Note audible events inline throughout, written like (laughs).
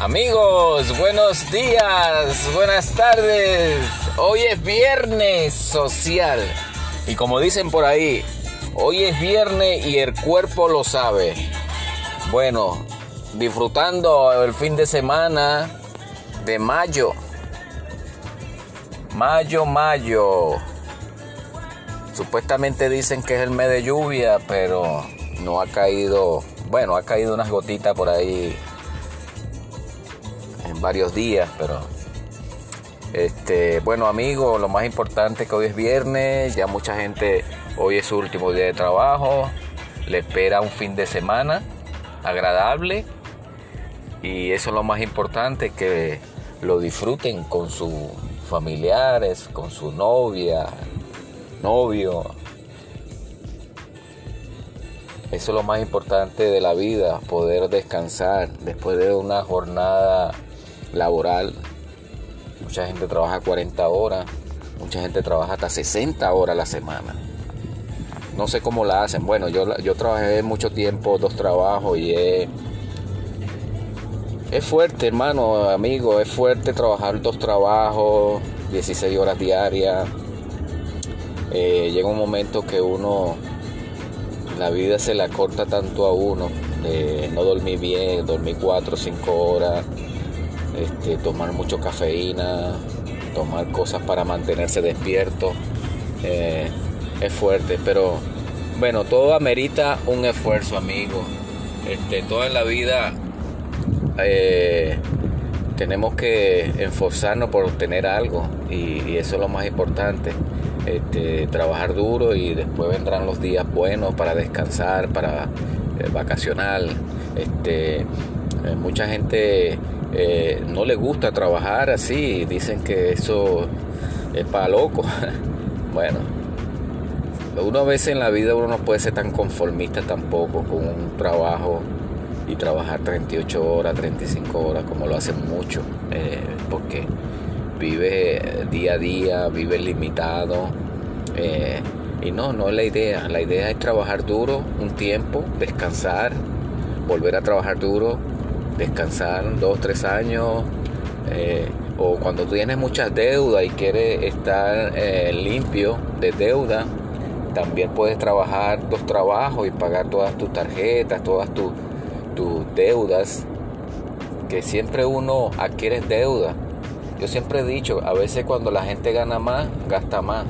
Amigos, buenos días, buenas tardes. Hoy es viernes social. Y como dicen por ahí, hoy es viernes y el cuerpo lo sabe. Bueno, disfrutando el fin de semana de mayo. Mayo, mayo. Supuestamente dicen que es el mes de lluvia, pero no ha caído, bueno, ha caído unas gotitas por ahí varios días, pero este, bueno amigos, lo más importante es que hoy es viernes, ya mucha gente, hoy es su último día de trabajo, le espera un fin de semana agradable y eso es lo más importante, que lo disfruten con sus familiares, con su novia, novio. Eso es lo más importante de la vida, poder descansar después de una jornada laboral. Mucha gente trabaja 40 horas, mucha gente trabaja hasta 60 horas a la semana. No sé cómo la hacen. Bueno, yo, yo trabajé mucho tiempo, dos trabajos y es, es fuerte, hermano, amigo, es fuerte trabajar dos trabajos, 16 horas diarias. Eh, llega un momento que uno, la vida se la corta tanto a uno. no dormir bien, dormir 4 o 5 horas este, tomar mucho cafeína, tomar cosas para mantenerse despierto. Eh, es fuerte, pero bueno, todo amerita un esfuerzo, amigo. Este, toda la vida eh, tenemos que esforzarnos por obtener algo y, eso es lo más importante. Este, trabajar duro y después vendrán los días buenos para descansar, para eh, vacacionar. Este, mucha gente eh, no le gusta trabajar así, dicen que eso es para loco. (laughs) bueno, uno a veces en la vida uno no puede ser tan conformista tampoco con un trabajo y trabajar 38 horas, 35 horas como lo hacen muchos, eh, porque vive día a día, vive limitado. Eh, y no, no es la idea. La idea es trabajar duro un tiempo, descansar, volver a trabajar duro descansar dos, tres años, eh, o cuando tienes muchas deudas y quieres estar eh, limpio de deuda, también puedes trabajar dos trabajos y pagar todas tus tarjetas, todas tus, deudas, que siempre uno adquiere deuda. Yo siempre he dicho, a veces cuando la gente gana más, gasta más.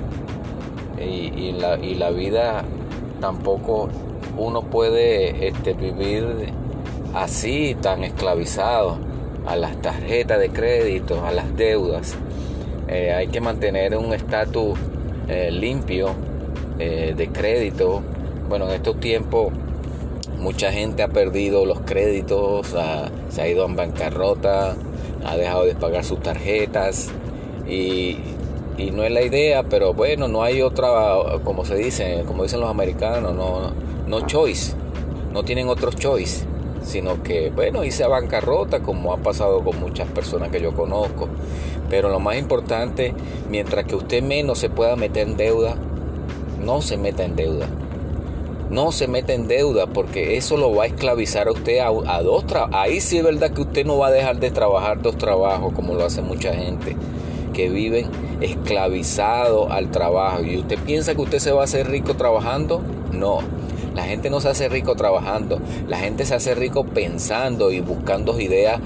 Y, la, y la vida tampoco uno puede este, vivir así tan esclavizados a las tarjetas de crédito, a las deudas. Eh, hay que mantener un estatus eh, limpio eh, de crédito. Bueno, en estos tiempos mucha gente ha perdido los créditos, se ha ido en bancarrota, ha dejado de pagar sus tarjetas y, y, no es la idea, pero bueno, no hay otra, como se dice, como dicen los americanos, no, no choice, no tienen otro choice sino que, bueno, hice bancarrota como ha pasado con muchas personas que yo conozco. Pero lo más importante, mientras que usted menos se pueda meter en deuda, no se meta en deuda. No se meta en deuda porque eso lo va a esclavizar a usted a, dos trabajos. Ahí sí es verdad que usted no va a dejar de trabajar dos trabajos como lo hace mucha gente que viven esclavizado al trabajo. ¿Y usted piensa que usted se va a hacer rico trabajando? No la gente no se hace rico trabajando, la gente se hace rico pensando y buscando ideas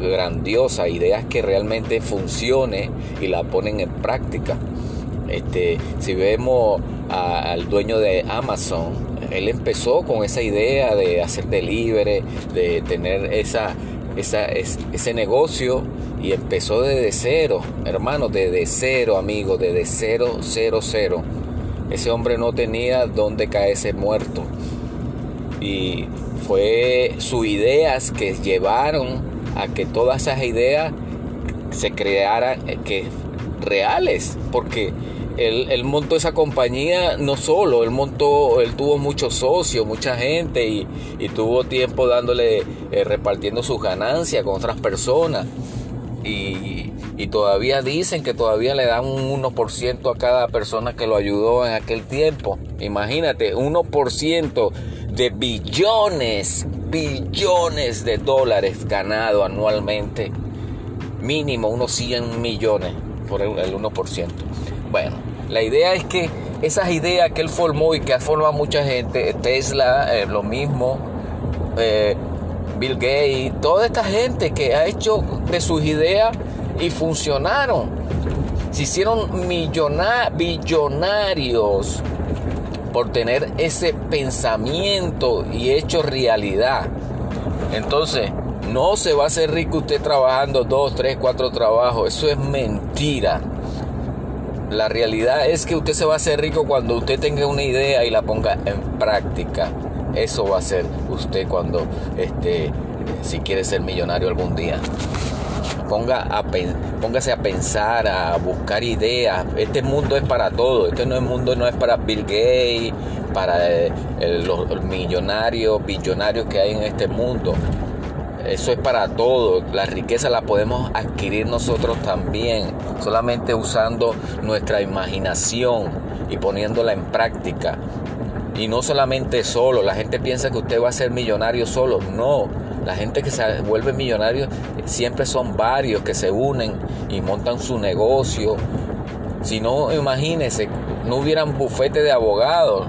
grandiosas, ideas que realmente funcionen y la ponen en práctica. Este, si vemos al dueño de Amazon, él empezó con esa idea de hacer delivery, de tener esa, ese negocio y empezó desde cero, hermano, desde cero, amigo, desde cero, cero, cero ese hombre no tenía dónde caerse muerto. Y fue sus ideas que llevaron a que todas esas ideas se crearan eh, que reales, porque él, montó esa compañía no solo, él montó, él tuvo muchos socios, mucha gente y, tuvo tiempo dándole, eh, repartiendo sus ganancias con otras personas. Y, y todavía dicen que todavía le dan un 1% a cada persona que lo ayudó en aquel tiempo. Imagínate, 1% de billones billones de dólares ganados anualmente, mínimo unos 100 millones por el 1%. Bueno, la idea es que esas ideas que él formó y que ha formado mucha gente, Tesla, eh, lo mismo, eh, Bill Gates, toda esta gente que ha hecho de sus ideas y funcionaron. Se hicieron billonarios por tener ese pensamiento y hecho realidad. Entonces, no se va a hacer rico usted trabajando dos, tres, cuatro trabajos. Eso es mentira. La realidad es que usted se va a hacer rico cuando usted tenga una idea y la ponga en práctica. Eso va a ser usted cuando, este, si quiere ser millonario algún día. Ponga a, póngase a pensar, a buscar ideas. Este mundo es para todo. Este no es mundo no es para Bill Gates, para eh, los millonarios, billonarios que hay en este mundo. Eso es para todo. La riqueza la podemos adquirir nosotros también, solamente usando nuestra imaginación y poniéndola en práctica. Y no solamente solo, la gente piensa que usted va a ser millonario solo. No, la gente que se vuelve millonario siempre son varios que se unen y montan su negocio. Si no, imagínense, no hubieran bufete de abogados,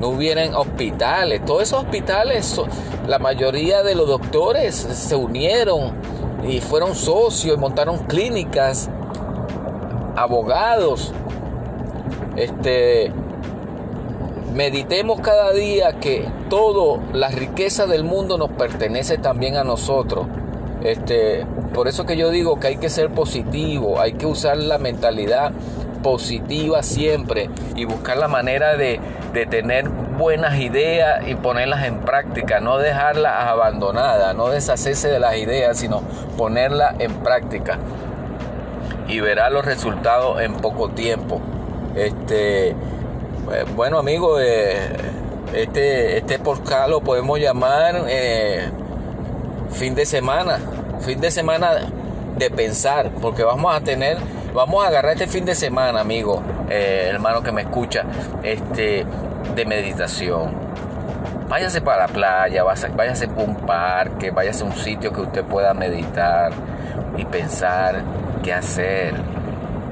no hubieran hospitales. Todos esos hospitales, la mayoría de los doctores se unieron y fueron socios y montaron clínicas, abogados. Este, meditemos cada día que todo la riqueza del mundo nos pertenece también a nosotros. Este, por eso que yo digo que hay que ser positivo, hay que usar la mentalidad positiva siempre y buscar la manera de, tener buenas ideas y ponerlas en práctica, no dejarlas abandonadas, no deshacerse de las ideas, sino ponerlas en práctica. Y verá los resultados en poco tiempo. Este, bueno, amigo, eh, este, este podcast lo podemos llamar eh, fin de semana, fin de semana de pensar, porque vamos a tener Vamos a agarrar este fin de semana, amigo, eh, hermano que me escucha, este, de meditación. Váyase para la playa, váyase para un parque, váyase a un sitio que usted pueda meditar y pensar qué hacer,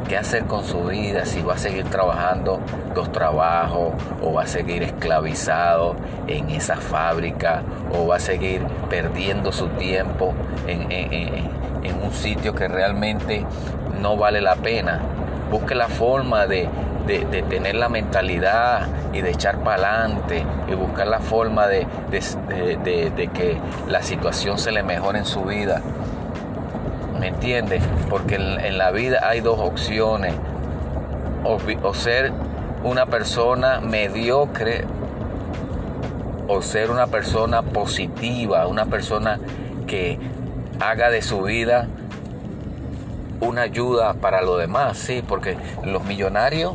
qué hacer con su vida, si va a seguir trabajando dos trabajos o va a seguir esclavizado en esa fábrica o va a seguir perdiendo su tiempo en, en un sitio que realmente no vale la pena. Busque la forma de, tener la mentalidad y de echar para adelante y buscar la forma de, que la situación se le mejore en su vida. ¿Me entiende? Porque en, la vida hay dos opciones. o ser una persona mediocre o ser una persona positiva, una persona que haga de su vida una ayuda para lo demás, sí, porque los millonarios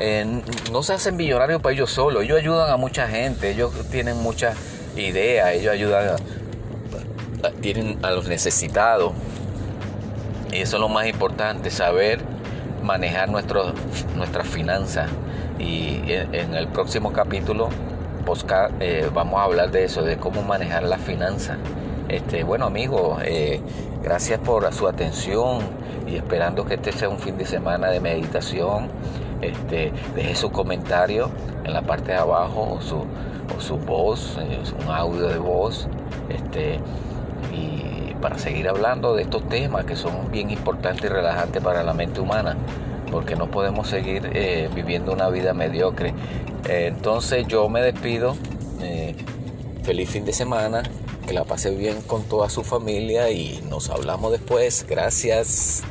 eh, no se hacen millonarios para ellos solos, ellos ayudan a mucha gente, ellos tienen muchas ideas, ellos ayudan a, tienen a los necesitados. Y eso es lo más importante, saber manejar nuestro, nuestras finanzas. Y en, el próximo capítulo eh, vamos a hablar de eso, de cómo manejar las finanzas. Este, bueno amigos, eh, gracias por su atención y esperando que este sea un fin de semana de meditación. Este, deje su comentario en la parte de abajo o su, su voz, eh, un audio de voz. Este, para seguir hablando de estos temas que son bien importantes y relajantes para la mente humana, porque no podemos seguir eh, viviendo una vida mediocre. entonces yo me despido. feliz fin de semana que la pase bien con toda su familia y nos hablamos después. Gracias.